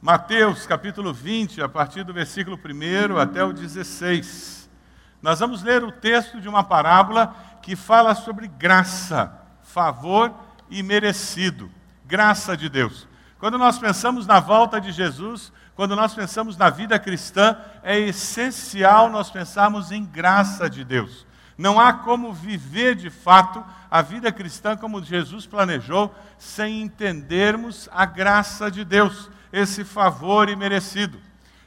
Mateus capítulo 20, a partir do versículo 1 até o 16. Nós vamos ler o texto de uma parábola que fala sobre graça, favor e merecido. Graça de Deus. Quando nós pensamos na volta de Jesus, quando nós pensamos na vida cristã, é essencial nós pensarmos em graça de Deus. Não há como viver de fato a vida cristã como Jesus planejou sem entendermos a graça de Deus esse favor imerecido.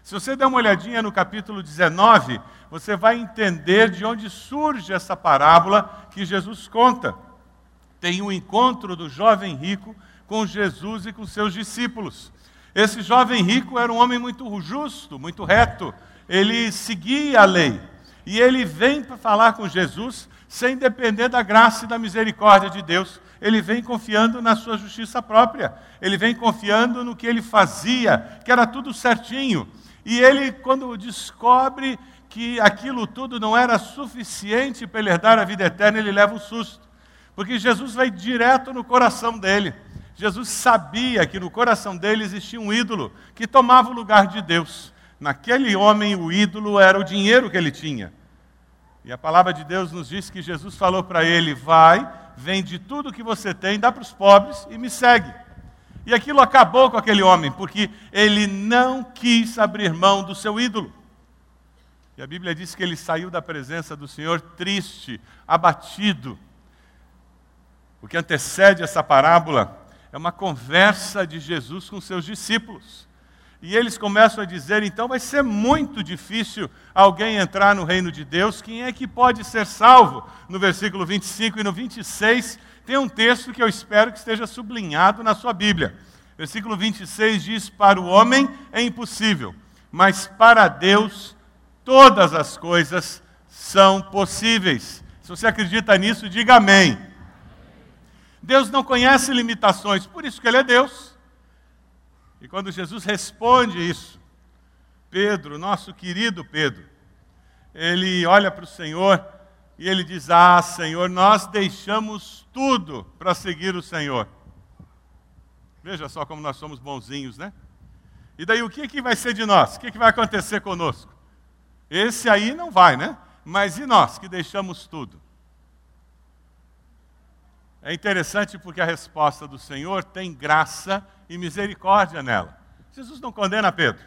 Se você der uma olhadinha no capítulo 19, você vai entender de onde surge essa parábola que Jesus conta. Tem um encontro do jovem rico com Jesus e com seus discípulos. Esse jovem rico era um homem muito justo, muito reto, ele seguia a lei. E ele vem para falar com Jesus sem depender da graça e da misericórdia de Deus. Ele vem confiando na sua justiça própria. Ele vem confiando no que ele fazia, que era tudo certinho. E ele, quando descobre que aquilo tudo não era suficiente para ele herdar a vida eterna, ele leva um susto. Porque Jesus vai direto no coração dele. Jesus sabia que no coração dele existia um ídolo que tomava o lugar de Deus. Naquele homem, o ídolo era o dinheiro que ele tinha. E a palavra de Deus nos diz que Jesus falou para ele: Vai, vende tudo que você tem, dá para os pobres e me segue. E aquilo acabou com aquele homem, porque ele não quis abrir mão do seu ídolo. E a Bíblia diz que ele saiu da presença do Senhor triste, abatido. O que antecede essa parábola é uma conversa de Jesus com seus discípulos. E eles começam a dizer: então vai ser muito difícil alguém entrar no reino de Deus. Quem é que pode ser salvo? No versículo 25 e no 26, tem um texto que eu espero que esteja sublinhado na sua Bíblia. Versículo 26 diz: Para o homem é impossível, mas para Deus todas as coisas são possíveis. Se você acredita nisso, diga amém. Deus não conhece limitações, por isso que Ele é Deus. E quando Jesus responde isso, Pedro, nosso querido Pedro, ele olha para o Senhor e ele diz: Ah, Senhor, nós deixamos tudo para seguir o Senhor. Veja só como nós somos bonzinhos, né? E daí o que, que vai ser de nós? O que, que vai acontecer conosco? Esse aí não vai, né? Mas e nós que deixamos tudo? É interessante porque a resposta do Senhor tem graça e misericórdia nela. Jesus não condena Pedro.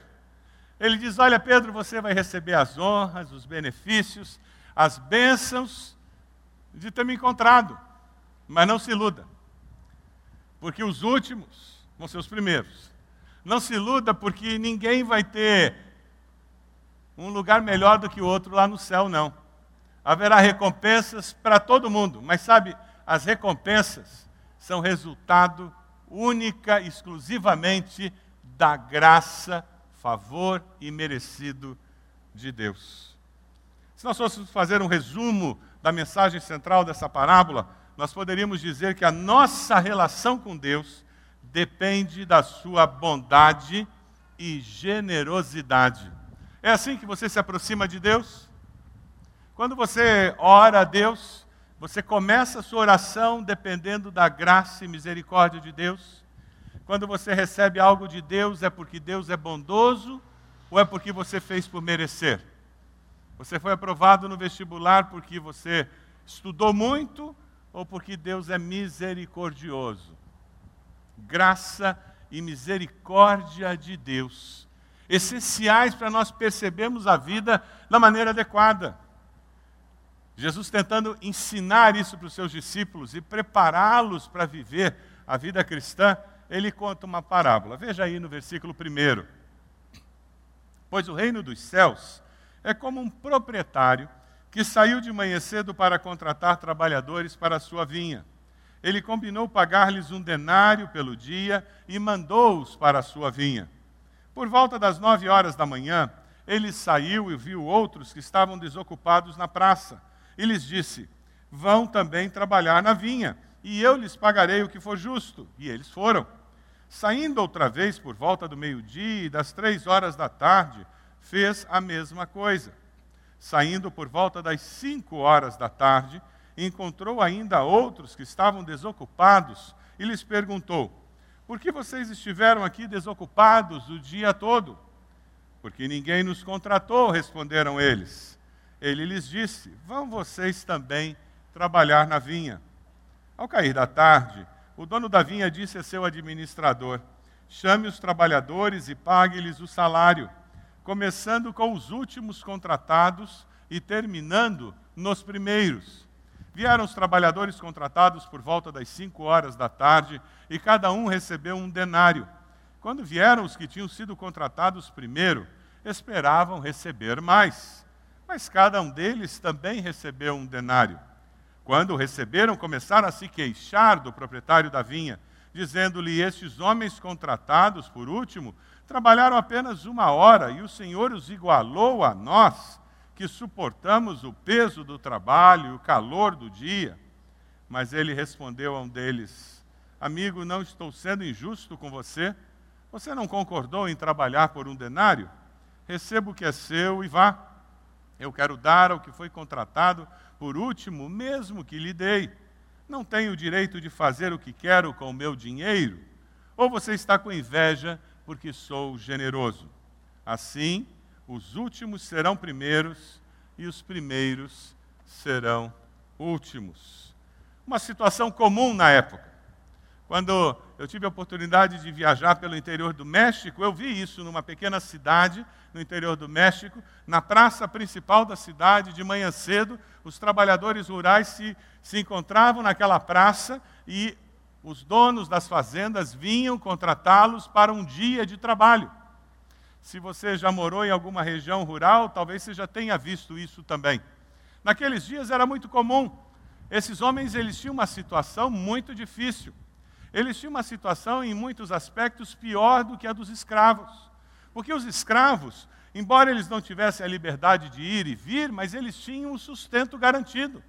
Ele diz: Olha, Pedro, você vai receber as honras, os benefícios, as bênçãos de ter me encontrado. Mas não se iluda, porque os últimos vão ser os primeiros. Não se iluda, porque ninguém vai ter um lugar melhor do que o outro lá no céu, não. Haverá recompensas para todo mundo, mas sabe, as recompensas são resultado única, exclusivamente da graça, favor e merecido de Deus. Se nós fôssemos fazer um resumo da mensagem central dessa parábola, nós poderíamos dizer que a nossa relação com Deus depende da sua bondade e generosidade. É assim que você se aproxima de Deus? Quando você ora a Deus, você começa a sua oração dependendo da graça e misericórdia de Deus. Quando você recebe algo de Deus, é porque Deus é bondoso ou é porque você fez por merecer? Você foi aprovado no vestibular porque você estudou muito ou porque Deus é misericordioso? Graça e misericórdia de Deus, essenciais para nós percebermos a vida da maneira adequada. Jesus tentando ensinar isso para os seus discípulos e prepará-los para viver a vida cristã, ele conta uma parábola. Veja aí no versículo 1. Pois o reino dos céus é como um proprietário que saiu de manhã cedo para contratar trabalhadores para a sua vinha. Ele combinou pagar-lhes um denário pelo dia e mandou-os para a sua vinha. Por volta das nove horas da manhã, ele saiu e viu outros que estavam desocupados na praça e lhes disse: Vão também trabalhar na vinha, e eu lhes pagarei o que for justo. E eles foram. Saindo outra vez por volta do meio-dia e das três horas da tarde, fez a mesma coisa. Saindo por volta das cinco horas da tarde, encontrou ainda outros que estavam desocupados e lhes perguntou: Por que vocês estiveram aqui desocupados o dia todo? Porque ninguém nos contratou, responderam eles. Ele lhes disse: Vão vocês também trabalhar na vinha. Ao cair da tarde, o dono da vinha disse a seu administrador: Chame os trabalhadores e pague-lhes o salário, começando com os últimos contratados e terminando nos primeiros. Vieram os trabalhadores contratados por volta das cinco horas da tarde e cada um recebeu um denário. Quando vieram os que tinham sido contratados primeiro, esperavam receber mais, mas cada um deles também recebeu um denário. Quando receberam, começaram a se queixar do proprietário da vinha, dizendo-lhe: Estes homens contratados, por último, trabalharam apenas uma hora e o Senhor os igualou a nós, que suportamos o peso do trabalho e o calor do dia. Mas ele respondeu a um deles: Amigo, não estou sendo injusto com você. Você não concordou em trabalhar por um denário? Receba o que é seu e vá. Eu quero dar ao que foi contratado por último, mesmo que lhe dei. Não tenho o direito de fazer o que quero com o meu dinheiro? Ou você está com inveja porque sou generoso? Assim, os últimos serão primeiros e os primeiros serão últimos. Uma situação comum na época. Quando eu tive a oportunidade de viajar pelo interior do México, eu vi isso numa pequena cidade no interior do México, na praça principal da cidade, de manhã cedo, os trabalhadores rurais se, se encontravam naquela praça e os donos das fazendas vinham contratá-los para um dia de trabalho. Se você já morou em alguma região rural, talvez você já tenha visto isso também. Naqueles dias era muito comum. Esses homens eles tinham uma situação muito difícil. Eles tinham uma situação em muitos aspectos pior do que a dos escravos. Porque os escravos, embora eles não tivessem a liberdade de ir e vir, mas eles tinham o sustento garantido.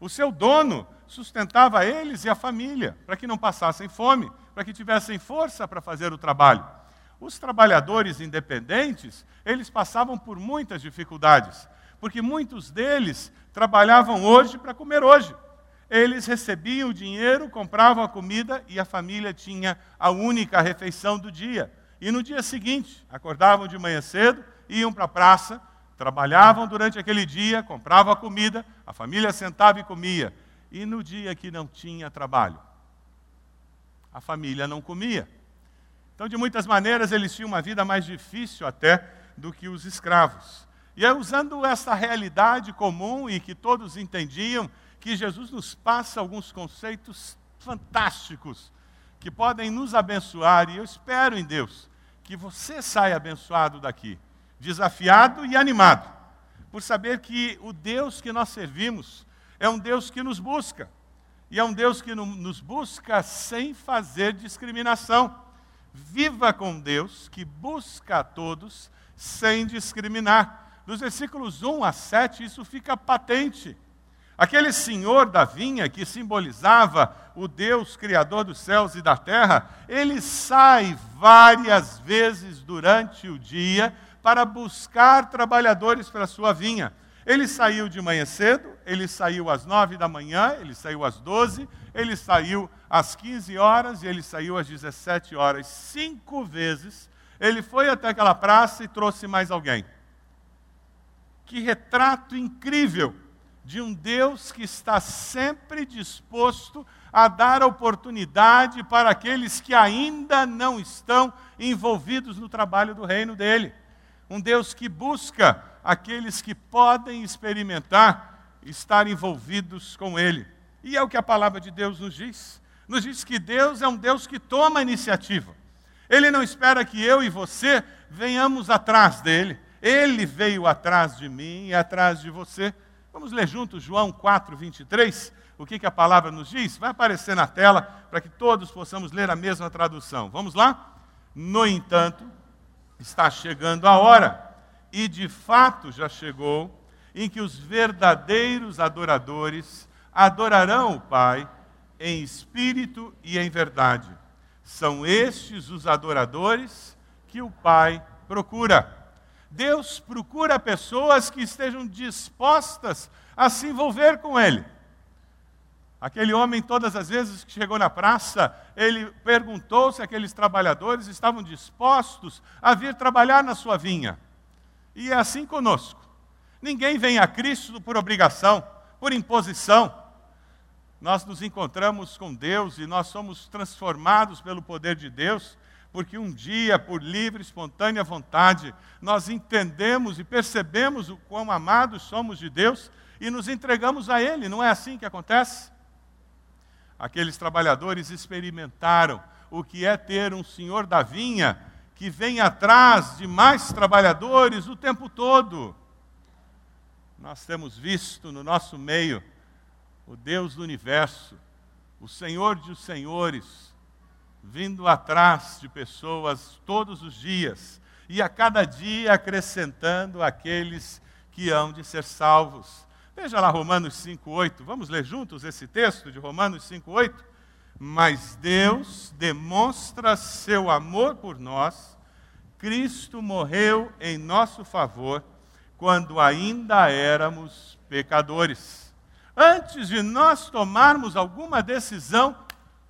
O seu dono sustentava eles e a família, para que não passassem fome, para que tivessem força para fazer o trabalho. Os trabalhadores independentes, eles passavam por muitas dificuldades, porque muitos deles trabalhavam hoje para comer hoje. Eles recebiam o dinheiro, compravam a comida e a família tinha a única refeição do dia. E no dia seguinte, acordavam de manhã cedo, iam para a praça, trabalhavam durante aquele dia, compravam a comida, a família sentava e comia. E no dia que não tinha trabalho, a família não comia. Então, de muitas maneiras, eles tinham uma vida mais difícil até do que os escravos. E é usando essa realidade comum e que todos entendiam, que Jesus nos passa alguns conceitos fantásticos que podem nos abençoar, e eu espero em Deus que você saia abençoado daqui, desafiado e animado, por saber que o Deus que nós servimos é um Deus que nos busca, e é um Deus que nos busca sem fazer discriminação. Viva com Deus que busca a todos sem discriminar. Dos versículos 1 a 7, isso fica patente. Aquele senhor da vinha, que simbolizava o Deus criador dos céus e da terra, ele sai várias vezes durante o dia para buscar trabalhadores para a sua vinha. Ele saiu de manhã cedo, ele saiu às nove da manhã, ele saiu às doze, ele saiu às quinze horas e ele saiu às dezessete horas. Cinco vezes ele foi até aquela praça e trouxe mais alguém. Que retrato incrível! De um Deus que está sempre disposto a dar oportunidade para aqueles que ainda não estão envolvidos no trabalho do reino dele. Um Deus que busca aqueles que podem experimentar estar envolvidos com ele. E é o que a palavra de Deus nos diz. Nos diz que Deus é um Deus que toma iniciativa. Ele não espera que eu e você venhamos atrás dele. Ele veio atrás de mim e atrás de você. Vamos ler juntos João 4, 23? O que, que a palavra nos diz? Vai aparecer na tela para que todos possamos ler a mesma tradução. Vamos lá? No entanto, está chegando a hora, e de fato já chegou, em que os verdadeiros adoradores adorarão o Pai em espírito e em verdade. São estes os adoradores que o Pai procura. Deus procura pessoas que estejam dispostas a se envolver com Ele. Aquele homem, todas as vezes que chegou na praça, ele perguntou se aqueles trabalhadores estavam dispostos a vir trabalhar na sua vinha. E é assim conosco. Ninguém vem a Cristo por obrigação, por imposição. Nós nos encontramos com Deus e nós somos transformados pelo poder de Deus, porque um dia, por livre, espontânea vontade, nós entendemos e percebemos o quão amados somos de Deus e nos entregamos a Ele. Não é assim que acontece? Aqueles trabalhadores experimentaram o que é ter um senhor da vinha que vem atrás de mais trabalhadores o tempo todo. Nós temos visto no nosso meio o Deus do universo, o Senhor dos senhores, vindo atrás de pessoas todos os dias e a cada dia acrescentando aqueles que hão de ser salvos. Veja lá Romanos 5:8. Vamos ler juntos esse texto de Romanos 5:8. Mas Deus demonstra seu amor por nós. Cristo morreu em nosso favor quando ainda éramos pecadores. Antes de nós tomarmos alguma decisão,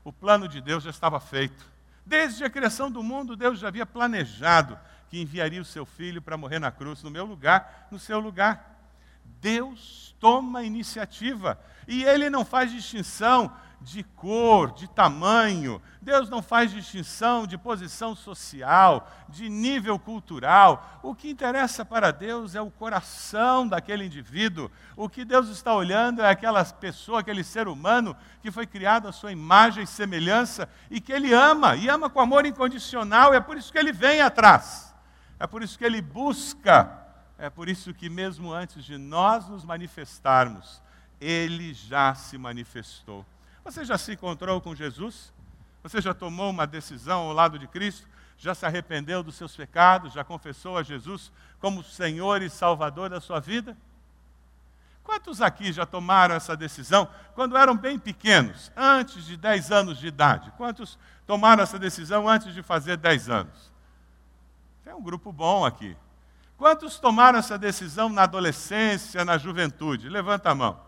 o plano de Deus já estava feito. Desde a criação do mundo, Deus já havia planejado que enviaria o seu filho para morrer na cruz, no meu lugar, no seu lugar. Deus toma iniciativa e ele não faz distinção de cor, de tamanho. Deus não faz distinção de posição social, de nível cultural. O que interessa para Deus é o coração daquele indivíduo. O que Deus está olhando é aquela pessoa, aquele ser humano que foi criado à sua imagem e semelhança e que ele ama, e ama com amor incondicional. É por isso que ele vem atrás. É por isso que ele busca é por isso que, mesmo antes de nós nos manifestarmos, ele já se manifestou. Você já se encontrou com Jesus? Você já tomou uma decisão ao lado de Cristo? Já se arrependeu dos seus pecados? Já confessou a Jesus como Senhor e Salvador da sua vida? Quantos aqui já tomaram essa decisão quando eram bem pequenos, antes de 10 anos de idade? Quantos tomaram essa decisão antes de fazer 10 anos? Tem um grupo bom aqui. Quantos tomaram essa decisão na adolescência, na juventude? Levanta a mão.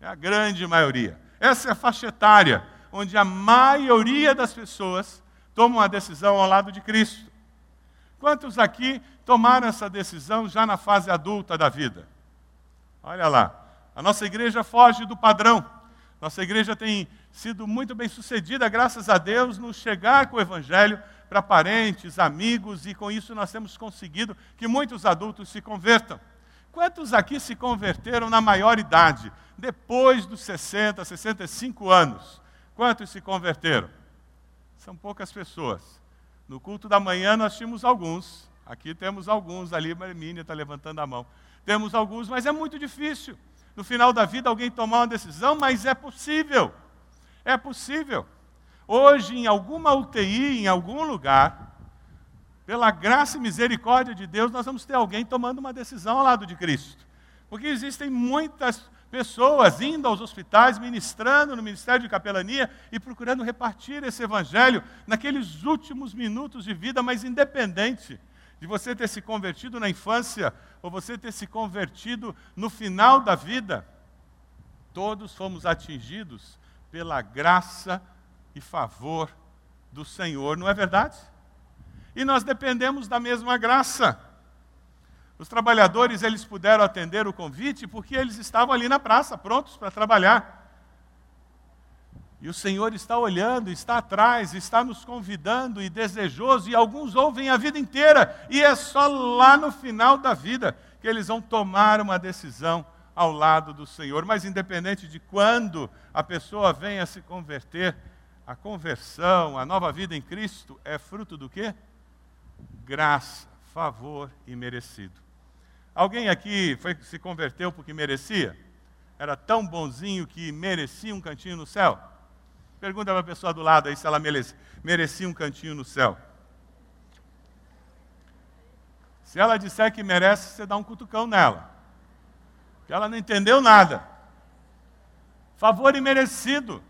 É a grande maioria. Essa é a faixa etária onde a maioria das pessoas tomam a decisão ao lado de Cristo. Quantos aqui tomaram essa decisão já na fase adulta da vida? Olha lá, a nossa igreja foge do padrão. Nossa igreja tem sido muito bem sucedida, graças a Deus, no chegar com o Evangelho para parentes, amigos, e com isso nós temos conseguido que muitos adultos se convertam. Quantos aqui se converteram na maior idade, depois dos 60, 65 anos? Quantos se converteram? São poucas pessoas. No culto da manhã nós tínhamos alguns, aqui temos alguns, ali a Hermínia está levantando a mão. Temos alguns, mas é muito difícil. No final da vida alguém tomar uma decisão, mas é possível. É possível. Hoje, em alguma UTI, em algum lugar, pela graça e misericórdia de Deus, nós vamos ter alguém tomando uma decisão ao lado de Cristo. Porque existem muitas pessoas indo aos hospitais, ministrando no ministério de capelania e procurando repartir esse evangelho naqueles últimos minutos de vida, mas independente de você ter se convertido na infância ou você ter se convertido no final da vida, todos fomos atingidos pela graça e favor do Senhor, não é verdade? E nós dependemos da mesma graça. Os trabalhadores, eles puderam atender o convite porque eles estavam ali na praça, prontos para trabalhar. E o Senhor está olhando, está atrás, está nos convidando e desejoso, e alguns ouvem a vida inteira, e é só lá no final da vida que eles vão tomar uma decisão ao lado do Senhor. Mas independente de quando a pessoa venha se converter, a conversão, a nova vida em Cristo é fruto do quê? Graça, favor e merecido. Alguém aqui foi, se converteu porque merecia? Era tão bonzinho que merecia um cantinho no céu? Pergunta para a pessoa do lado aí se ela merecia um cantinho no céu. Se ela disser que merece, você dá um cutucão nela. Porque ela não entendeu nada. Favor imerecido.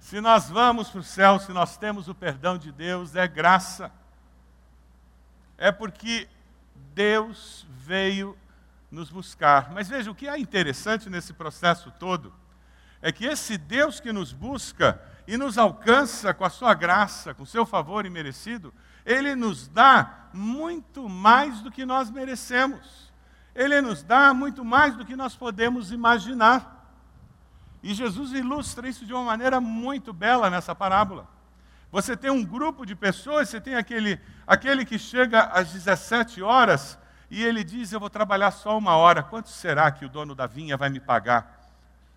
Se nós vamos para o céu, se nós temos o perdão de Deus, é graça. É porque Deus veio nos buscar. Mas veja, o que é interessante nesse processo todo é que esse Deus que nos busca e nos alcança com a sua graça, com o seu favor imerecido, ele nos dá muito mais do que nós merecemos. Ele nos dá muito mais do que nós podemos imaginar. E Jesus ilustra isso de uma maneira muito bela nessa parábola. Você tem um grupo de pessoas, você tem aquele, aquele que chega às 17 horas e ele diz: Eu vou trabalhar só uma hora. Quanto será que o dono da vinha vai me pagar?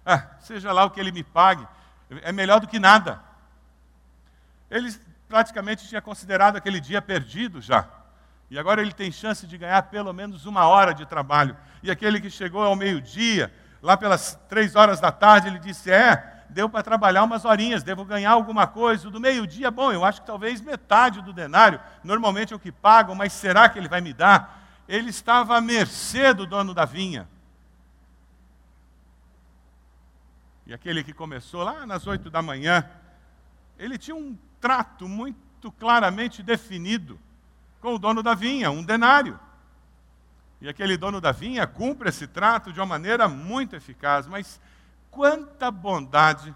Ah, seja lá o que ele me pague, é melhor do que nada. Ele praticamente tinha considerado aquele dia perdido já. E agora ele tem chance de ganhar pelo menos uma hora de trabalho. E aquele que chegou ao meio-dia, lá pelas três horas da tarde, ele disse: É, deu para trabalhar umas horinhas, devo ganhar alguma coisa. Do meio-dia, bom, eu acho que talvez metade do denário, normalmente é o que pagam, mas será que ele vai me dar? Ele estava à mercê do dono da vinha. E aquele que começou lá nas oito da manhã, ele tinha um trato muito claramente definido com o dono da vinha, um denário. E aquele dono da vinha cumpre esse trato de uma maneira muito eficaz, mas quanta bondade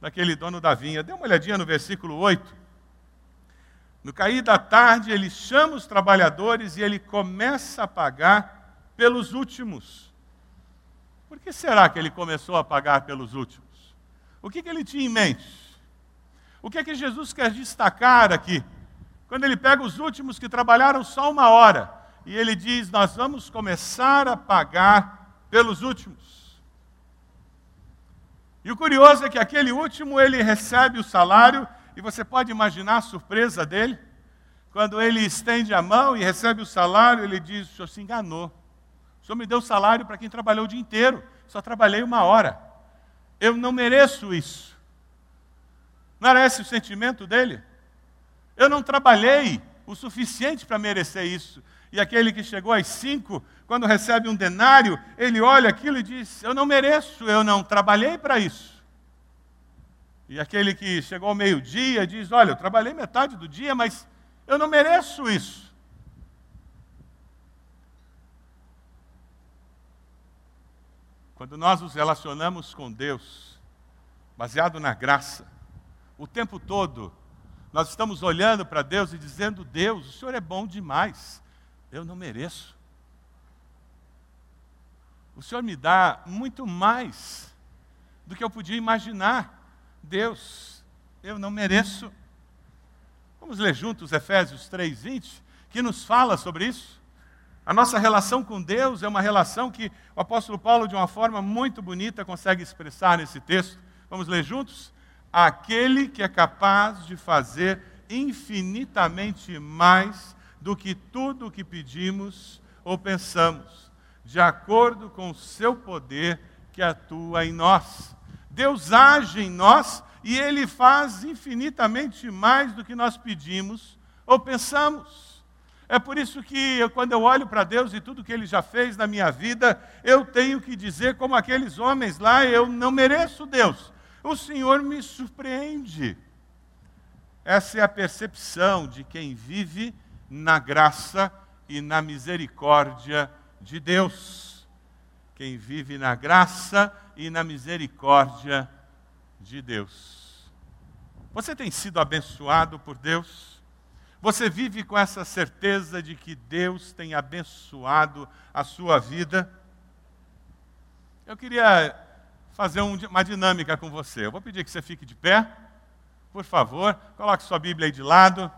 daquele dono da vinha. Dê uma olhadinha no versículo 8. No cair da tarde, ele chama os trabalhadores e ele começa a pagar pelos últimos. Por que será que ele começou a pagar pelos últimos? O que, que ele tinha em mente? O que é que Jesus quer destacar aqui? Quando ele pega os últimos que trabalharam só uma hora e ele diz: Nós vamos começar a pagar pelos últimos. E o curioso é que aquele último ele recebe o salário, e você pode imaginar a surpresa dele. Quando ele estende a mão e recebe o salário, ele diz: O senhor se enganou. O senhor me deu salário para quem trabalhou o dia inteiro, só trabalhei uma hora. Eu não mereço isso. Não era esse o sentimento dele? Eu não trabalhei o suficiente para merecer isso. E aquele que chegou às cinco, quando recebe um denário, ele olha aquilo e diz: Eu não mereço, eu não trabalhei para isso. E aquele que chegou ao meio-dia diz: Olha, eu trabalhei metade do dia, mas eu não mereço isso. Quando nós nos relacionamos com Deus, baseado na graça, o tempo todo, nós estamos olhando para Deus e dizendo: Deus, o Senhor é bom demais, eu não mereço. O Senhor me dá muito mais do que eu podia imaginar. Deus, eu não mereço. Vamos ler juntos Efésios 3:20, que nos fala sobre isso. A nossa relação com Deus é uma relação que o apóstolo Paulo, de uma forma muito bonita, consegue expressar nesse texto. Vamos ler juntos? aquele que é capaz de fazer infinitamente mais do que tudo o que pedimos ou pensamos, de acordo com o seu poder que atua em nós. Deus age em nós e ele faz infinitamente mais do que nós pedimos ou pensamos. É por isso que eu, quando eu olho para Deus e tudo que Ele já fez na minha vida, eu tenho que dizer, como aqueles homens lá, eu não mereço Deus, o Senhor me surpreende. Essa é a percepção de quem vive na graça e na misericórdia de Deus. Quem vive na graça e na misericórdia de Deus. Você tem sido abençoado por Deus? Você vive com essa certeza de que Deus tem abençoado a sua vida? Eu queria fazer um, uma dinâmica com você. Eu vou pedir que você fique de pé, por favor, coloque sua Bíblia aí de lado,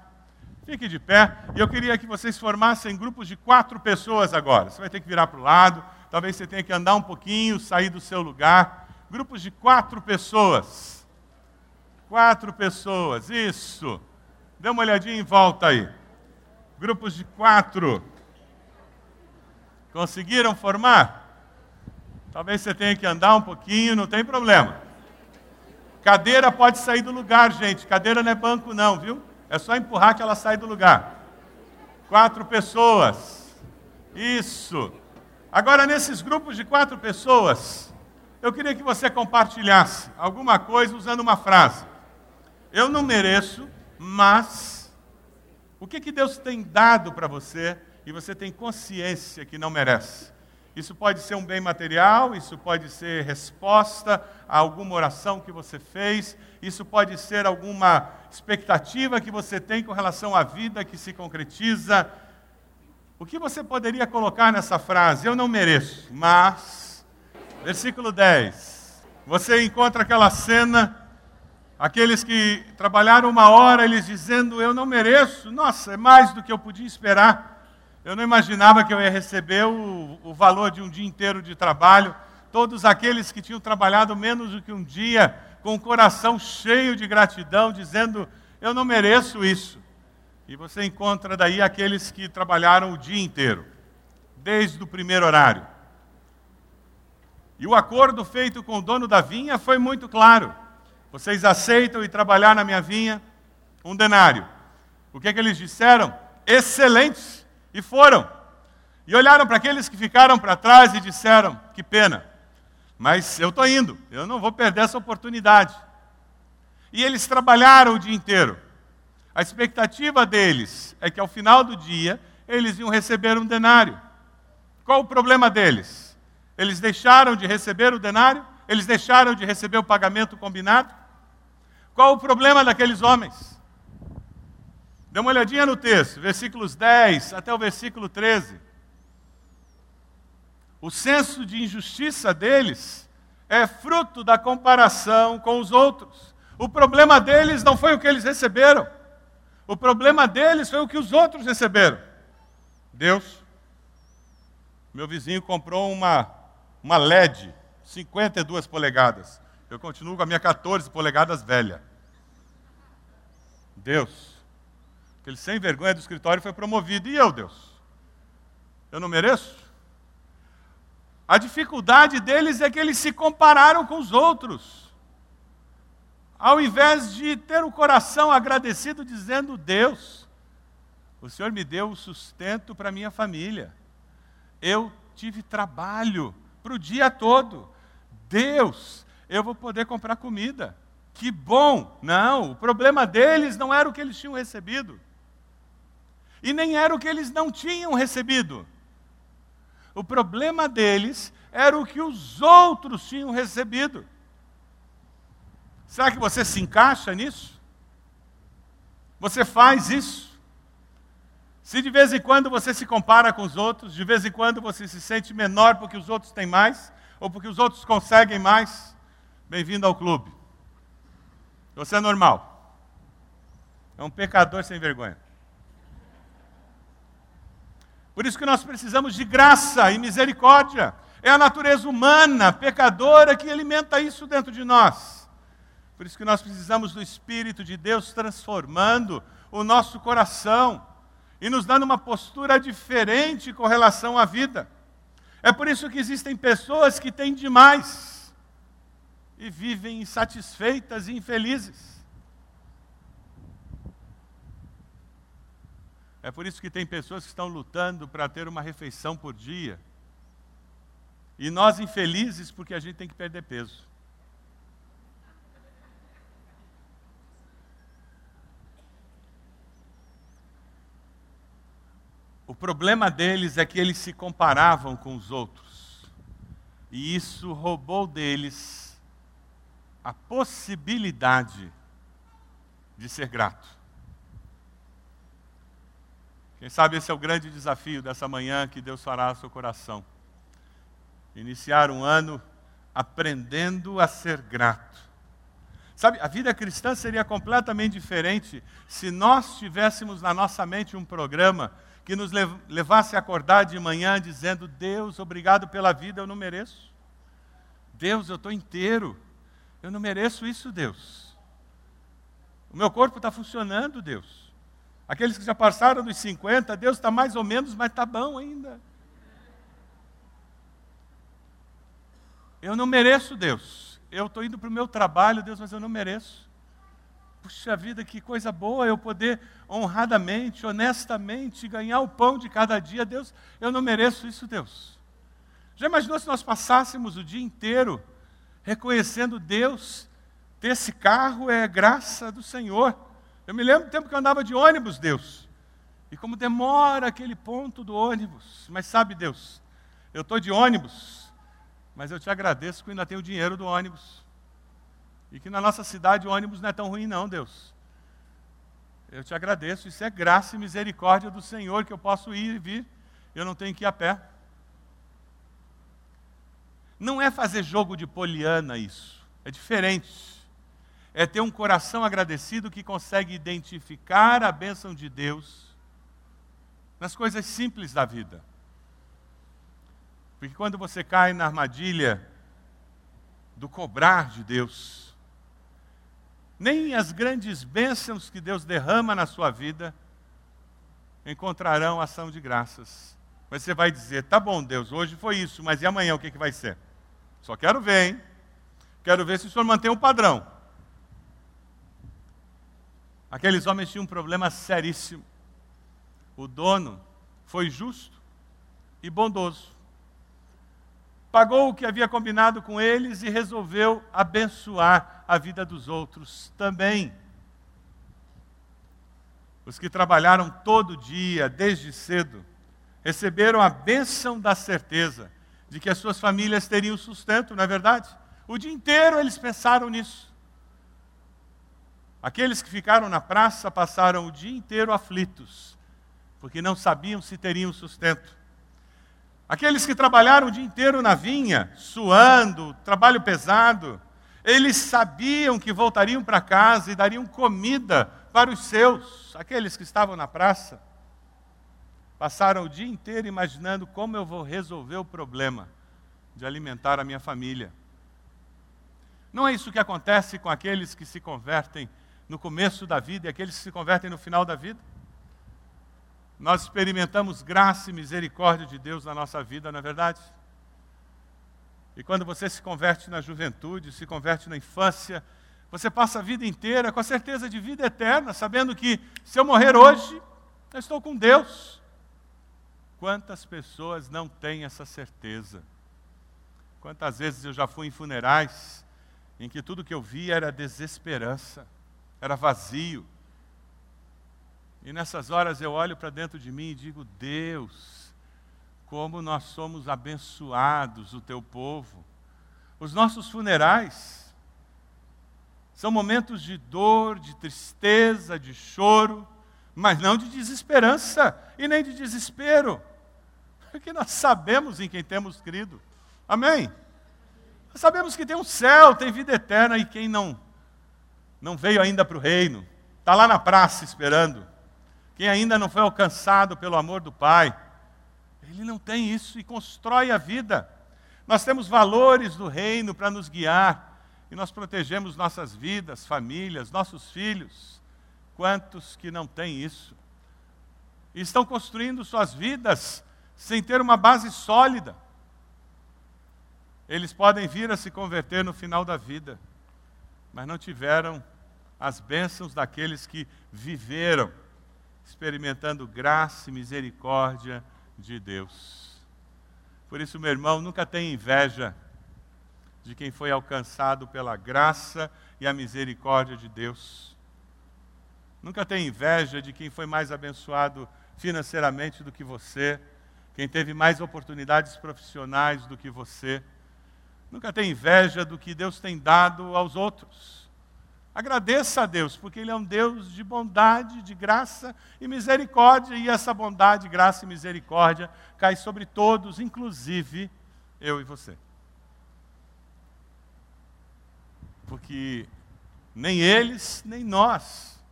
fique de pé. E eu queria que vocês formassem grupos de quatro pessoas agora. Você vai ter que virar para o lado, talvez você tenha que andar um pouquinho, sair do seu lugar. Grupos de quatro pessoas. Quatro pessoas, isso. Dê uma olhadinha em volta aí. Grupos de quatro. Conseguiram formar? Talvez você tenha que andar um pouquinho, não tem problema. Cadeira pode sair do lugar, gente. Cadeira não é banco, não, viu? É só empurrar que ela sai do lugar. Quatro pessoas. Isso. Agora, nesses grupos de quatro pessoas, eu queria que você compartilhasse alguma coisa usando uma frase. Eu não mereço, mas o que, que Deus tem dado para você e você tem consciência que não merece? Isso pode ser um bem material, isso pode ser resposta a alguma oração que você fez, isso pode ser alguma expectativa que você tem com relação à vida que se concretiza. O que você poderia colocar nessa frase? Eu não mereço, mas. Versículo 10. Você encontra aquela cena, aqueles que trabalharam uma hora, eles dizendo: Eu não mereço, nossa, é mais do que eu podia esperar. Eu não imaginava que eu ia receber o, o valor de um dia inteiro de trabalho. Todos aqueles que tinham trabalhado menos do que um dia, com o coração cheio de gratidão, dizendo: Eu não mereço isso. E você encontra daí aqueles que trabalharam o dia inteiro, desde o primeiro horário. E o acordo feito com o dono da vinha foi muito claro. Vocês aceitam e trabalhar na minha vinha um denário. O que, é que eles disseram? Excelentes. E foram. E olharam para aqueles que ficaram para trás e disseram: Que pena, mas eu estou indo, eu não vou perder essa oportunidade. E eles trabalharam o dia inteiro. A expectativa deles é que ao final do dia eles iam receber um denário. Qual o problema deles? Eles deixaram de receber o denário? Eles deixaram de receber o pagamento combinado? Qual o problema daqueles homens? Dê uma olhadinha no texto, versículos 10 até o versículo 13. O senso de injustiça deles é fruto da comparação com os outros. O problema deles não foi o que eles receberam. O problema deles foi o que os outros receberam. Deus, meu vizinho comprou uma, uma LED, 52 polegadas. Eu continuo com a minha 14 polegadas velha. Deus, Aquele sem vergonha do escritório foi promovido. E eu, Deus? Eu não mereço? A dificuldade deles é que eles se compararam com os outros. Ao invés de ter o coração agradecido, dizendo: Deus, o Senhor me deu o sustento para minha família. Eu tive trabalho para o dia todo. Deus, eu vou poder comprar comida. Que bom! Não, o problema deles não era o que eles tinham recebido e nem era o que eles não tinham recebido. O problema deles era o que os outros tinham recebido. Será que você se encaixa nisso? Você faz isso? Se de vez em quando você se compara com os outros, de vez em quando você se sente menor porque os outros têm mais, ou porque os outros conseguem mais, bem-vindo ao clube. Você é normal. É um pecador sem vergonha. Por isso que nós precisamos de graça e misericórdia. É a natureza humana, pecadora, que alimenta isso dentro de nós. Por isso que nós precisamos do Espírito de Deus transformando o nosso coração e nos dando uma postura diferente com relação à vida. É por isso que existem pessoas que têm demais e vivem insatisfeitas e infelizes. É por isso que tem pessoas que estão lutando para ter uma refeição por dia. E nós infelizes porque a gente tem que perder peso. O problema deles é que eles se comparavam com os outros. E isso roubou deles a possibilidade de ser grato. Quem sabe esse é o grande desafio dessa manhã que Deus fará ao seu coração. Iniciar um ano aprendendo a ser grato. Sabe, a vida cristã seria completamente diferente se nós tivéssemos na nossa mente um programa que nos levasse a acordar de manhã dizendo: Deus, obrigado pela vida, eu não mereço. Deus, eu estou inteiro. Eu não mereço isso, Deus. O meu corpo está funcionando, Deus. Aqueles que já passaram dos 50, Deus está mais ou menos, mas está bom ainda. Eu não mereço Deus. Eu estou indo para o meu trabalho, Deus, mas eu não mereço. Puxa vida, que coisa boa eu poder honradamente, honestamente ganhar o pão de cada dia. Deus, eu não mereço isso, Deus. Já imaginou se nós passássemos o dia inteiro reconhecendo Deus? Ter esse carro é graça do Senhor. Eu me lembro do tempo que eu andava de ônibus, Deus. E como demora aquele ponto do ônibus. Mas sabe, Deus, Eu estou de ônibus, mas eu te agradeço que ainda tenho dinheiro do ônibus. E que na nossa cidade o ônibus não é tão ruim, não, Deus. Eu te agradeço, isso é graça e misericórdia do Senhor que eu posso ir e vir, eu não tenho que ir a pé. Não é fazer jogo de poliana isso, é diferente. É ter um coração agradecido que consegue identificar a bênção de Deus nas coisas simples da vida. Porque quando você cai na armadilha do cobrar de Deus, nem as grandes bênçãos que Deus derrama na sua vida encontrarão ação de graças. Mas você vai dizer: tá bom, Deus, hoje foi isso, mas e amanhã o que, que vai ser? Só quero ver, hein? Quero ver se o senhor mantém o padrão. Aqueles homens tinham um problema seríssimo. O dono foi justo e bondoso. Pagou o que havia combinado com eles e resolveu abençoar a vida dos outros também. Os que trabalharam todo dia, desde cedo, receberam a bênção da certeza de que as suas famílias teriam sustento, não é verdade? O dia inteiro eles pensaram nisso. Aqueles que ficaram na praça passaram o dia inteiro aflitos, porque não sabiam se teriam sustento. Aqueles que trabalharam o dia inteiro na vinha, suando, trabalho pesado, eles sabiam que voltariam para casa e dariam comida para os seus, aqueles que estavam na praça. Passaram o dia inteiro imaginando como eu vou resolver o problema de alimentar a minha família. Não é isso que acontece com aqueles que se convertem no começo da vida e aqueles que se convertem no final da vida? Nós experimentamos graça e misericórdia de Deus na nossa vida, não é verdade? E quando você se converte na juventude, se converte na infância, você passa a vida inteira com a certeza de vida eterna, sabendo que se eu morrer hoje, eu estou com Deus. Quantas pessoas não têm essa certeza? Quantas vezes eu já fui em funerais em que tudo que eu via era desesperança, era vazio. E nessas horas eu olho para dentro de mim e digo: Deus, como nós somos abençoados, o teu povo. Os nossos funerais são momentos de dor, de tristeza, de choro, mas não de desesperança e nem de desespero, porque nós sabemos em quem temos crido. Amém? Sabemos que tem um céu, tem vida eterna, e quem não, não veio ainda para o reino, está lá na praça esperando. Quem ainda não foi alcançado pelo amor do Pai, ele não tem isso e constrói a vida. Nós temos valores do reino para nos guiar e nós protegemos nossas vidas, famílias, nossos filhos. Quantos que não têm isso? E estão construindo suas vidas sem ter uma base sólida. Eles podem vir a se converter no final da vida, mas não tiveram as bênçãos daqueles que viveram experimentando graça e misericórdia de Deus. Por isso, meu irmão, nunca tenha inveja de quem foi alcançado pela graça e a misericórdia de Deus. Nunca tenha inveja de quem foi mais abençoado financeiramente do que você, quem teve mais oportunidades profissionais do que você. Nunca tenha inveja do que Deus tem dado aos outros. Agradeça a Deus, porque Ele é um Deus de bondade, de graça e misericórdia, e essa bondade, graça e misericórdia cai sobre todos, inclusive eu e você. Porque nem eles, nem nós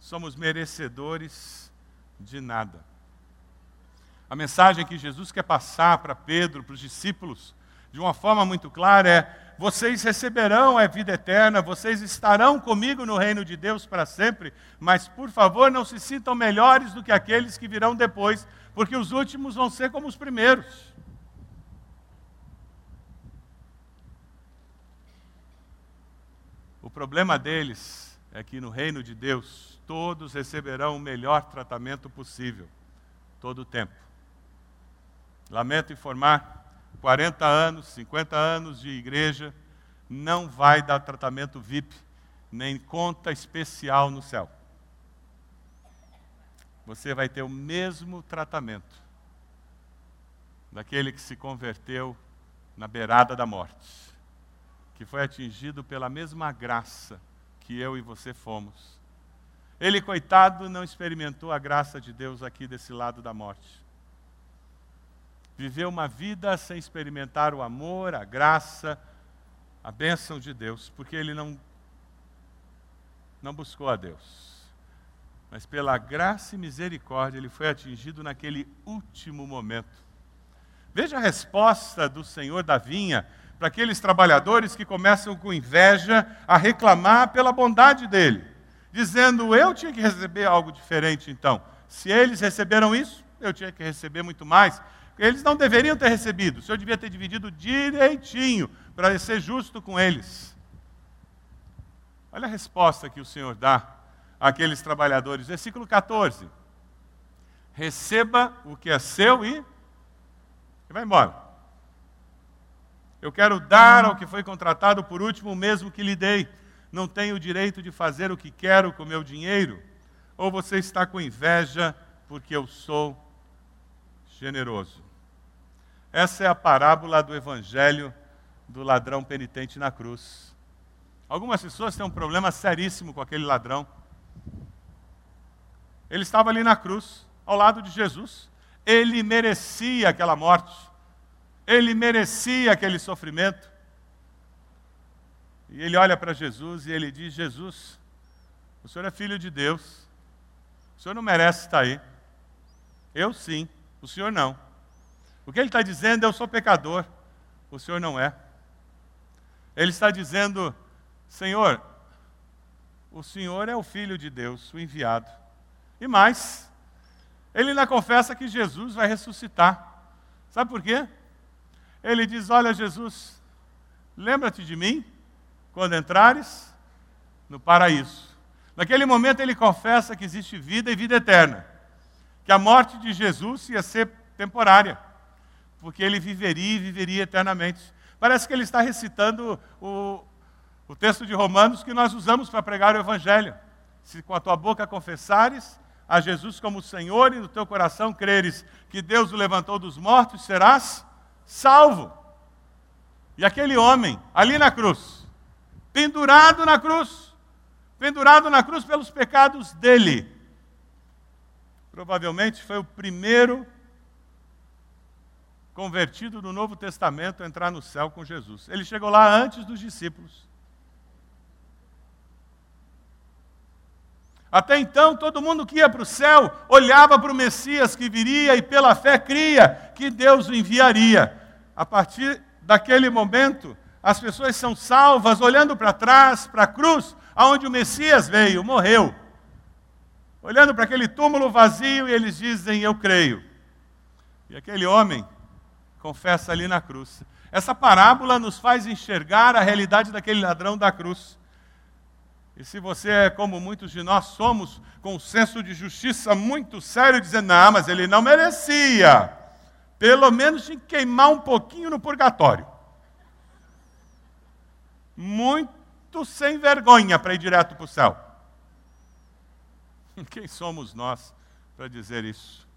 somos merecedores de nada. A mensagem que Jesus quer passar para Pedro, para os discípulos, de uma forma muito clara é: vocês receberão a vida eterna, vocês estarão comigo no reino de Deus para sempre, mas por favor não se sintam melhores do que aqueles que virão depois, porque os últimos vão ser como os primeiros. O problema deles é que no reino de Deus todos receberão o melhor tratamento possível, todo o tempo. Lamento informar 40 anos, 50 anos de igreja, não vai dar tratamento VIP, nem conta especial no céu. Você vai ter o mesmo tratamento daquele que se converteu na beirada da morte, que foi atingido pela mesma graça que eu e você fomos. Ele, coitado, não experimentou a graça de Deus aqui desse lado da morte. Viveu uma vida sem experimentar o amor, a graça, a bênção de Deus, porque ele não, não buscou a Deus. Mas pela graça e misericórdia ele foi atingido naquele último momento. Veja a resposta do Senhor da vinha para aqueles trabalhadores que começam com inveja a reclamar pela bondade dele, dizendo: Eu tinha que receber algo diferente então. Se eles receberam isso, eu tinha que receber muito mais. Eles não deveriam ter recebido, o Senhor devia ter dividido direitinho para ser justo com eles. Olha a resposta que o Senhor dá àqueles trabalhadores, versículo 14: Receba o que é seu e vai embora. Eu quero dar ao que foi contratado por último o mesmo que lhe dei. Não tenho o direito de fazer o que quero com o meu dinheiro? Ou você está com inveja porque eu sou generoso? Essa é a parábola do evangelho do ladrão penitente na cruz. Algumas pessoas têm um problema seríssimo com aquele ladrão. Ele estava ali na cruz, ao lado de Jesus. Ele merecia aquela morte. Ele merecia aquele sofrimento. E ele olha para Jesus e ele diz: Jesus, o Senhor é filho de Deus. O Senhor não merece estar aí. Eu sim, o Senhor não. O que ele está dizendo, eu sou pecador. O Senhor não é. Ele está dizendo, Senhor, o Senhor é o Filho de Deus, o enviado. E mais, ele ainda confessa que Jesus vai ressuscitar. Sabe por quê? Ele diz: Olha, Jesus, lembra-te de mim quando entrares no paraíso. Naquele momento ele confessa que existe vida e vida eterna, que a morte de Jesus ia ser temporária, porque ele viveria e viveria eternamente. Parece que ele está recitando o, o texto de Romanos que nós usamos para pregar o Evangelho. Se com a tua boca confessares a Jesus como Senhor e no teu coração creres que Deus o levantou dos mortos, serás salvo. E aquele homem, ali na cruz, pendurado na cruz, pendurado na cruz pelos pecados dele, provavelmente foi o primeiro convertido no Novo Testamento entrar no céu com Jesus. Ele chegou lá antes dos discípulos. Até então, todo mundo que ia para o céu olhava para o Messias que viria e pela fé cria que Deus o enviaria. A partir daquele momento, as pessoas são salvas olhando para trás, para a cruz, aonde o Messias veio, morreu. Olhando para aquele túmulo vazio e eles dizem: Eu creio. E aquele homem confessa ali na cruz. Essa parábola nos faz enxergar a realidade daquele ladrão da cruz. E se você é como muitos de nós somos, com um senso de justiça muito sério, dizendo, não, mas ele não merecia. Pelo menos tinha que queimar um pouquinho no purgatório. Muito sem vergonha para ir direto para o céu. Quem somos nós para dizer isso?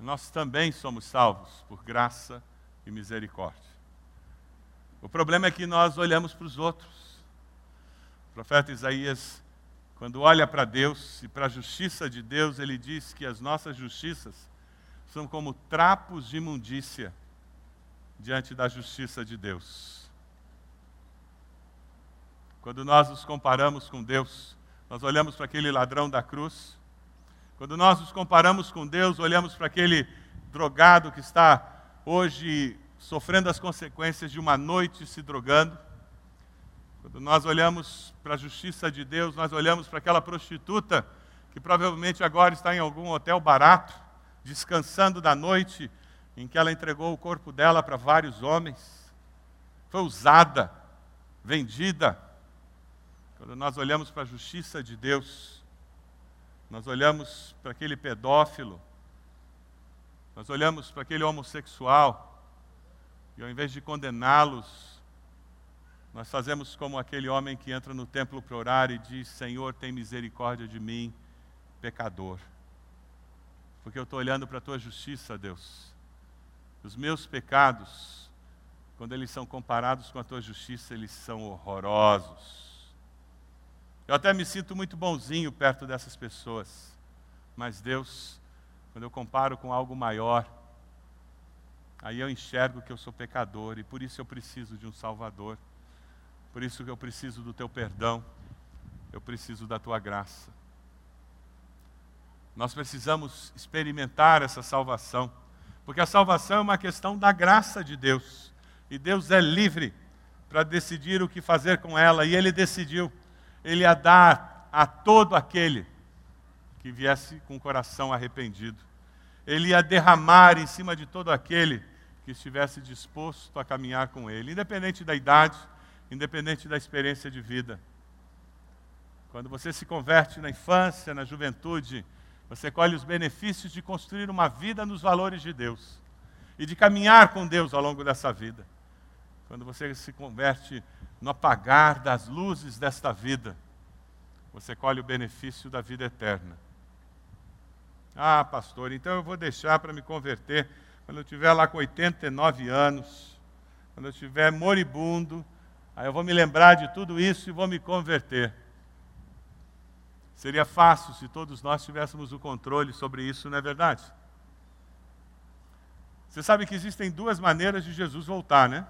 Nós também somos salvos por graça e misericórdia. O problema é que nós olhamos para os outros o profeta Isaías, quando olha para Deus e para a justiça de Deus, ele diz que as nossas justiças são como trapos de imundícia diante da justiça de Deus. Quando nós nos comparamos com Deus, nós olhamos para aquele ladrão da cruz. Quando nós nos comparamos com Deus, olhamos para aquele drogado que está hoje sofrendo as consequências de uma noite se drogando. Quando nós olhamos para a justiça de Deus, nós olhamos para aquela prostituta que provavelmente agora está em algum hotel barato, descansando da noite em que ela entregou o corpo dela para vários homens. Foi usada, vendida. Quando nós olhamos para a justiça de Deus, nós olhamos para aquele pedófilo, nós olhamos para aquele homossexual, e ao invés de condená-los, nós fazemos como aquele homem que entra no templo para orar e diz: Senhor, tem misericórdia de mim, pecador. porque eu estou olhando para a tua justiça, Deus. Os meus pecados, quando eles são comparados com a tua justiça, eles são horrorosos. Eu até me sinto muito bonzinho perto dessas pessoas, mas Deus, quando eu comparo com algo maior, aí eu enxergo que eu sou pecador e por isso eu preciso de um Salvador. Por isso que eu preciso do teu perdão, eu preciso da tua graça. Nós precisamos experimentar essa salvação, porque a salvação é uma questão da graça de Deus, e Deus é livre para decidir o que fazer com ela, e Ele decidiu, Ele ia dar a todo aquele que viesse com o coração arrependido, Ele ia derramar em cima de todo aquele que estivesse disposto a caminhar com Ele, independente da idade, independente da experiência de vida. Quando você se converte na infância, na juventude, você colhe os benefícios de construir uma vida nos valores de Deus e de caminhar com Deus ao longo dessa vida. Quando você se converte no apagar das luzes desta vida, você colhe o benefício da vida eterna. Ah, pastor, então eu vou deixar para me converter quando eu estiver lá com 89 anos, quando eu estiver moribundo, aí eu vou me lembrar de tudo isso e vou me converter. Seria fácil se todos nós tivéssemos o controle sobre isso, não é verdade? Você sabe que existem duas maneiras de Jesus voltar, né?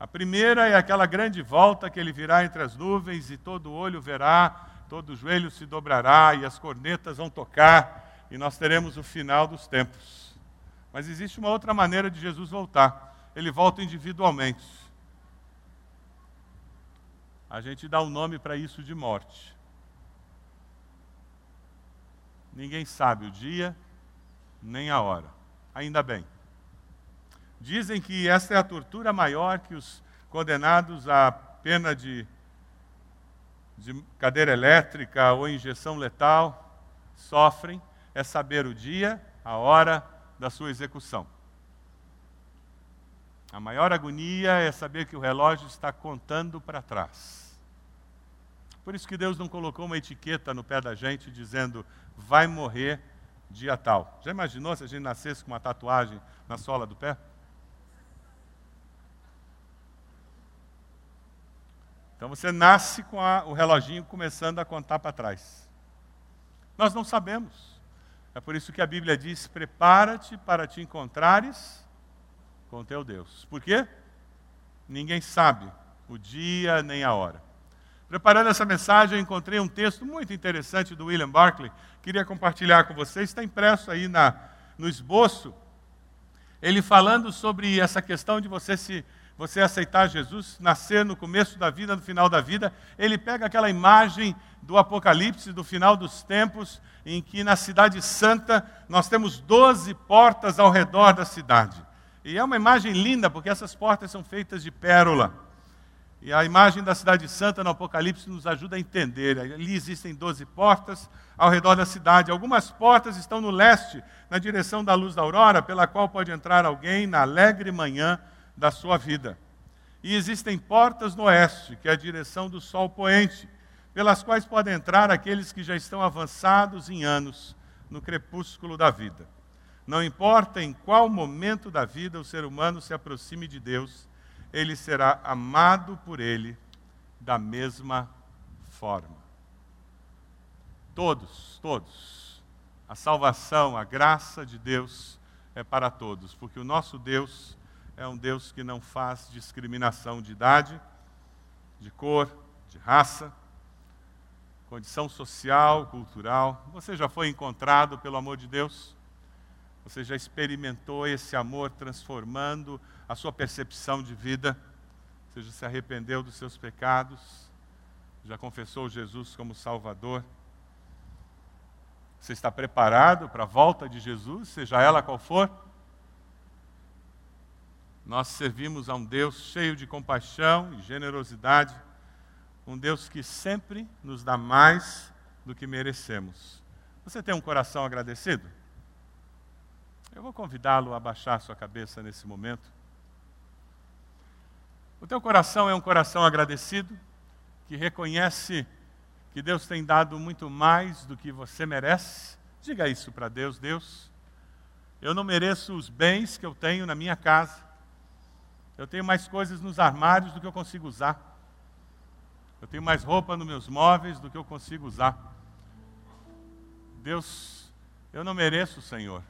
A primeira é aquela grande volta que ele virá entre as nuvens e todo olho verá, todo joelho se dobrará e as cornetas vão tocar e nós teremos o final dos tempos. Mas existe uma outra maneira de Jesus voltar. Ele volta individualmente. A gente dá um nome para isso de morte. Ninguém sabe o dia nem a hora. Ainda bem. Dizem que esta é a tortura maior que os condenados à pena de, de cadeira elétrica ou injeção letal sofrem, é saber o dia, a hora da sua execução. A maior agonia é saber que o relógio está contando para trás. Por isso que Deus não colocou uma etiqueta no pé da gente dizendo vai morrer dia tal. Já imaginou se a gente nascesse com uma tatuagem na sola do pé? Então você nasce com a, o reloginho começando a contar para trás. Nós não sabemos. É por isso que a Bíblia diz: prepara-te para te encontrares com teu Deus. Por quê? Ninguém sabe o dia nem a hora. Preparando essa mensagem, eu encontrei um texto muito interessante do William Barclay, queria compartilhar com vocês, está impresso aí na, no esboço. Ele falando sobre essa questão de você se você aceitar Jesus, nascer no começo da vida, no final da vida, ele pega aquela imagem do Apocalipse, do final dos tempos, em que na Cidade Santa nós temos doze portas ao redor da cidade. E é uma imagem linda, porque essas portas são feitas de pérola. E a imagem da cidade santa no Apocalipse nos ajuda a entender. Ali existem doze portas ao redor da cidade. Algumas portas estão no leste, na direção da luz da aurora, pela qual pode entrar alguém na alegre manhã da sua vida. E existem portas no oeste, que é a direção do sol poente, pelas quais podem entrar aqueles que já estão avançados em anos no crepúsculo da vida. Não importa em qual momento da vida o ser humano se aproxime de Deus, ele será amado por ele da mesma forma. Todos, todos. A salvação, a graça de Deus é para todos, porque o nosso Deus é um Deus que não faz discriminação de idade, de cor, de raça, condição social, cultural. Você já foi encontrado pelo amor de Deus? Você já experimentou esse amor transformando a sua percepção de vida? Você já se arrependeu dos seus pecados? Já confessou Jesus como Salvador? Você está preparado para a volta de Jesus, seja ela qual for? Nós servimos a um Deus cheio de compaixão e generosidade, um Deus que sempre nos dá mais do que merecemos. Você tem um coração agradecido? Eu vou convidá-lo a baixar sua cabeça nesse momento. O teu coração é um coração agradecido, que reconhece que Deus tem dado muito mais do que você merece Diga isso para Deus: Deus, eu não mereço os bens que eu tenho na minha casa. Eu tenho mais coisas nos armários do que eu consigo usar. Eu tenho mais roupa nos meus móveis do que eu consigo usar. Deus, eu não mereço, Senhor,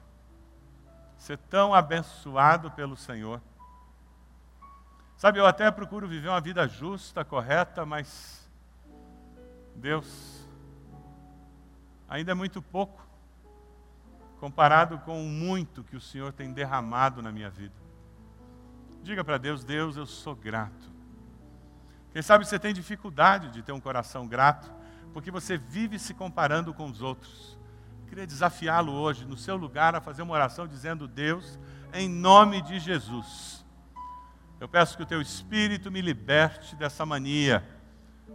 ser tão abençoado pelo Senhor. Sabe, eu até procuro viver uma vida justa, correta, mas Deus, ainda é muito pouco comparado com o muito que o Senhor tem derramado na minha vida. Diga para Deus: Deus, eu sou grato. Quem sabe você tem dificuldade de ter um coração grato, porque você vive se comparando com os outros. Eu queria desafiá-lo hoje, no seu lugar, a fazer uma oração dizendo: Deus, em nome de Jesus, eu peço que o teu espírito me liberte dessa mania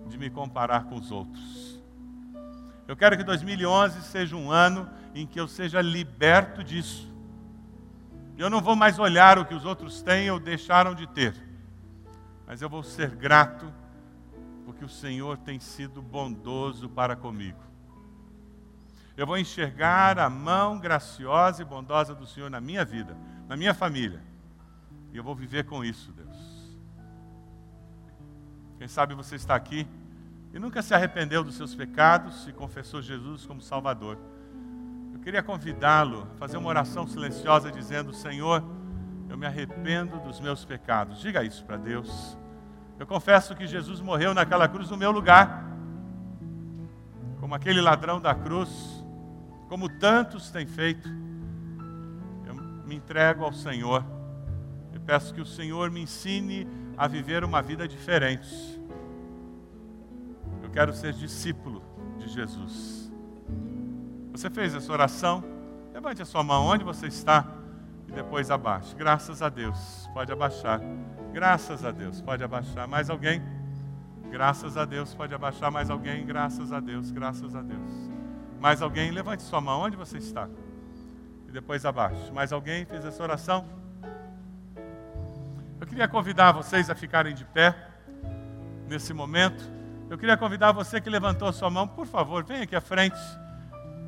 de me comparar com os outros. Eu quero que 2011 seja um ano em que eu seja liberto disso. Eu não vou mais olhar o que os outros têm ou deixaram de ter, mas eu vou ser grato porque o Senhor tem sido bondoso para comigo. Eu vou enxergar a mão graciosa e bondosa do Senhor na minha vida, na minha família, e eu vou viver com isso, Deus. Quem sabe você está aqui e nunca se arrependeu dos seus pecados e confessou Jesus como Salvador. Eu queria convidá-lo a fazer uma oração silenciosa dizendo: Senhor, eu me arrependo dos meus pecados. Diga isso para Deus. Eu confesso que Jesus morreu naquela cruz no meu lugar, como aquele ladrão da cruz, como tantos têm feito. Eu me entrego ao Senhor. Eu peço que o Senhor me ensine a viver uma vida diferente quero ser discípulo de Jesus. Você fez essa oração? Levante a sua mão onde você está e depois abaixe. Graças a Deus. Pode abaixar. Graças a Deus. Pode abaixar. Mais alguém? Graças a Deus. Pode abaixar. Mais alguém? Graças a Deus. Graças a Deus. Mais alguém? Levante sua mão onde você está e depois abaixe. Mais alguém fez essa oração? Eu queria convidar vocês a ficarem de pé nesse momento. Eu queria convidar você que levantou a sua mão, por favor, venha aqui à frente.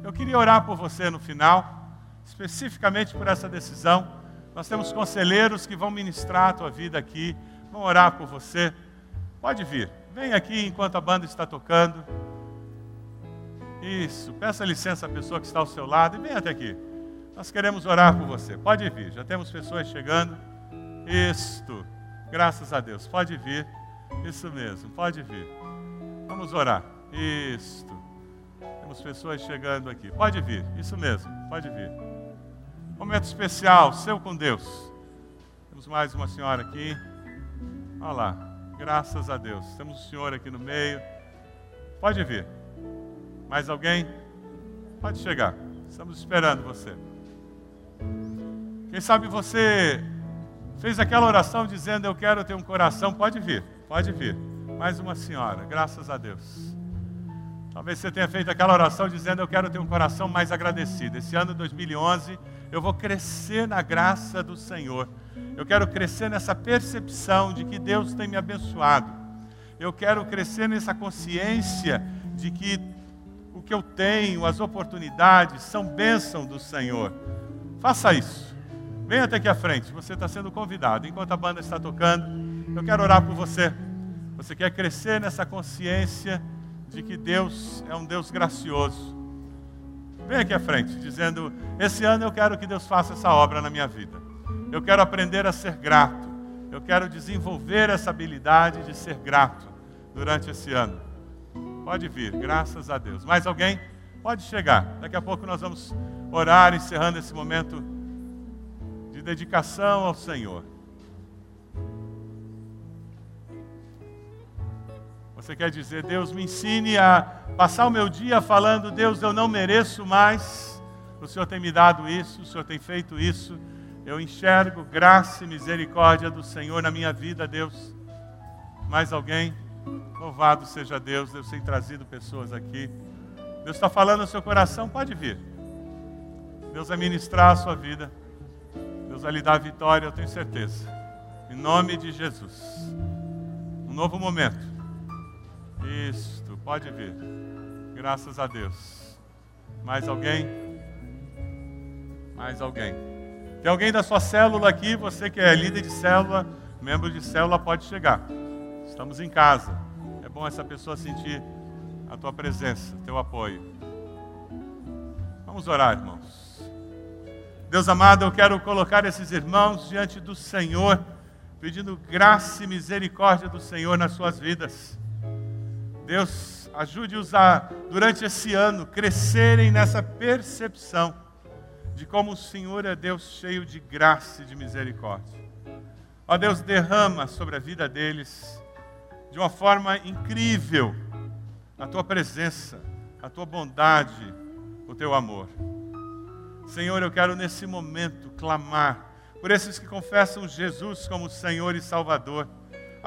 Eu queria orar por você no final, especificamente por essa decisão. Nós temos conselheiros que vão ministrar a tua vida aqui, vão orar por você. Pode vir, vem aqui enquanto a banda está tocando. Isso, peça licença à pessoa que está ao seu lado e venha até aqui. Nós queremos orar por você. Pode vir, já temos pessoas chegando. Isto, graças a Deus, pode vir. Isso mesmo, pode vir. Vamos orar. Isto. Temos pessoas chegando aqui. Pode vir, isso mesmo, pode vir. Momento especial, seu com Deus. Temos mais uma senhora aqui. Olha lá, graças a Deus. Temos o senhor aqui no meio. Pode vir. Mais alguém? Pode chegar. Estamos esperando você. Quem sabe você fez aquela oração dizendo: Eu quero ter um coração. Pode vir, pode vir. Mais uma senhora, graças a Deus. Talvez você tenha feito aquela oração dizendo: Eu quero ter um coração mais agradecido. Esse ano 2011, eu vou crescer na graça do Senhor. Eu quero crescer nessa percepção de que Deus tem me abençoado. Eu quero crescer nessa consciência de que o que eu tenho, as oportunidades, são bênção do Senhor. Faça isso. Venha até aqui à frente, você está sendo convidado. Enquanto a banda está tocando, eu quero orar por você. Você quer crescer nessa consciência de que Deus é um Deus gracioso. Vem aqui à frente, dizendo: Esse ano eu quero que Deus faça essa obra na minha vida. Eu quero aprender a ser grato. Eu quero desenvolver essa habilidade de ser grato durante esse ano. Pode vir, graças a Deus. Mais alguém? Pode chegar. Daqui a pouco nós vamos orar, encerrando esse momento de dedicação ao Senhor. Você quer dizer, Deus me ensine a passar o meu dia falando, Deus, eu não mereço mais, o Senhor tem me dado isso, o Senhor tem feito isso, eu enxergo graça e misericórdia do Senhor na minha vida, Deus. Mais alguém? Louvado seja Deus, Deus tem trazido pessoas aqui. Deus está falando no seu coração, pode vir. Deus vai ministrar a sua vida. Deus vai lhe dar vitória, eu tenho certeza. Em nome de Jesus. Um novo momento isto, pode vir. Graças a Deus. Mais alguém? Mais alguém? Tem alguém da sua célula aqui? Você que é líder de célula, membro de célula, pode chegar. Estamos em casa. É bom essa pessoa sentir a tua presença, teu apoio. Vamos orar, irmãos. Deus amado, eu quero colocar esses irmãos diante do Senhor, pedindo graça e misericórdia do Senhor nas suas vidas. Deus, ajude-os a, durante esse ano, crescerem nessa percepção de como o Senhor é Deus cheio de graça e de misericórdia. Ó Deus, derrama sobre a vida deles de uma forma incrível a tua presença, a tua bondade, o teu amor. Senhor, eu quero nesse momento clamar por esses que confessam Jesus como Senhor e Salvador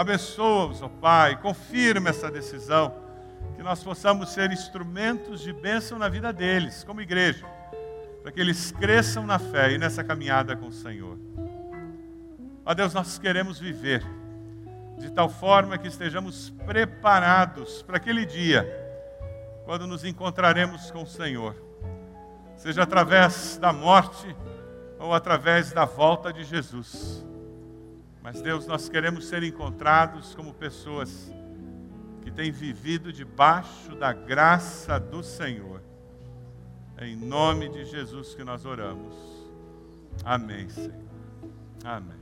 Abençoa-os, ó Pai, confirma essa decisão, que nós possamos ser instrumentos de bênção na vida deles, como igreja, para que eles cresçam na fé e nessa caminhada com o Senhor. Ó Deus, nós queremos viver de tal forma que estejamos preparados para aquele dia, quando nos encontraremos com o Senhor, seja através da morte ou através da volta de Jesus. Mas, Deus, nós queremos ser encontrados como pessoas que têm vivido debaixo da graça do Senhor. Em nome de Jesus que nós oramos. Amém, Senhor. Amém.